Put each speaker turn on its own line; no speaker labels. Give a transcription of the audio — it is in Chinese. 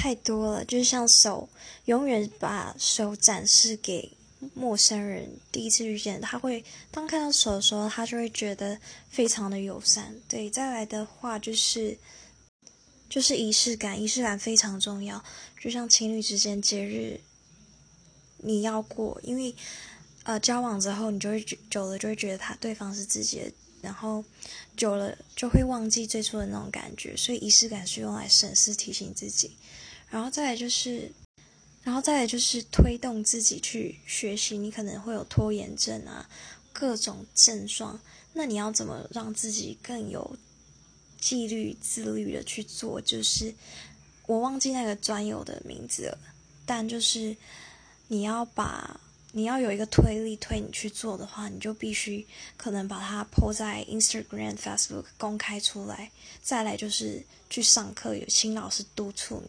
太多了，就像手，永远把手展示给陌生人，第一次遇见他会，当看到手的时候，他就会觉得非常的友善。对，再来的话就是，就是仪式感，仪式感非常重要，就像情侣之间节日，你要过，因为呃交往之后，你就会久了就会觉得他对方是自己的。然后久了就会忘记最初的那种感觉，所以仪式感是用来审视、提醒自己。然后再来就是，然后再来就是推动自己去学习。你可能会有拖延症啊，各种症状，那你要怎么让自己更有纪律、自律的去做？就是我忘记那个专有的名字了，但就是你要把。你要有一个推力推你去做的话，你就必须可能把它 po 在 Instagram、Facebook 公开出来。再来就是去上课，有新老师督促你。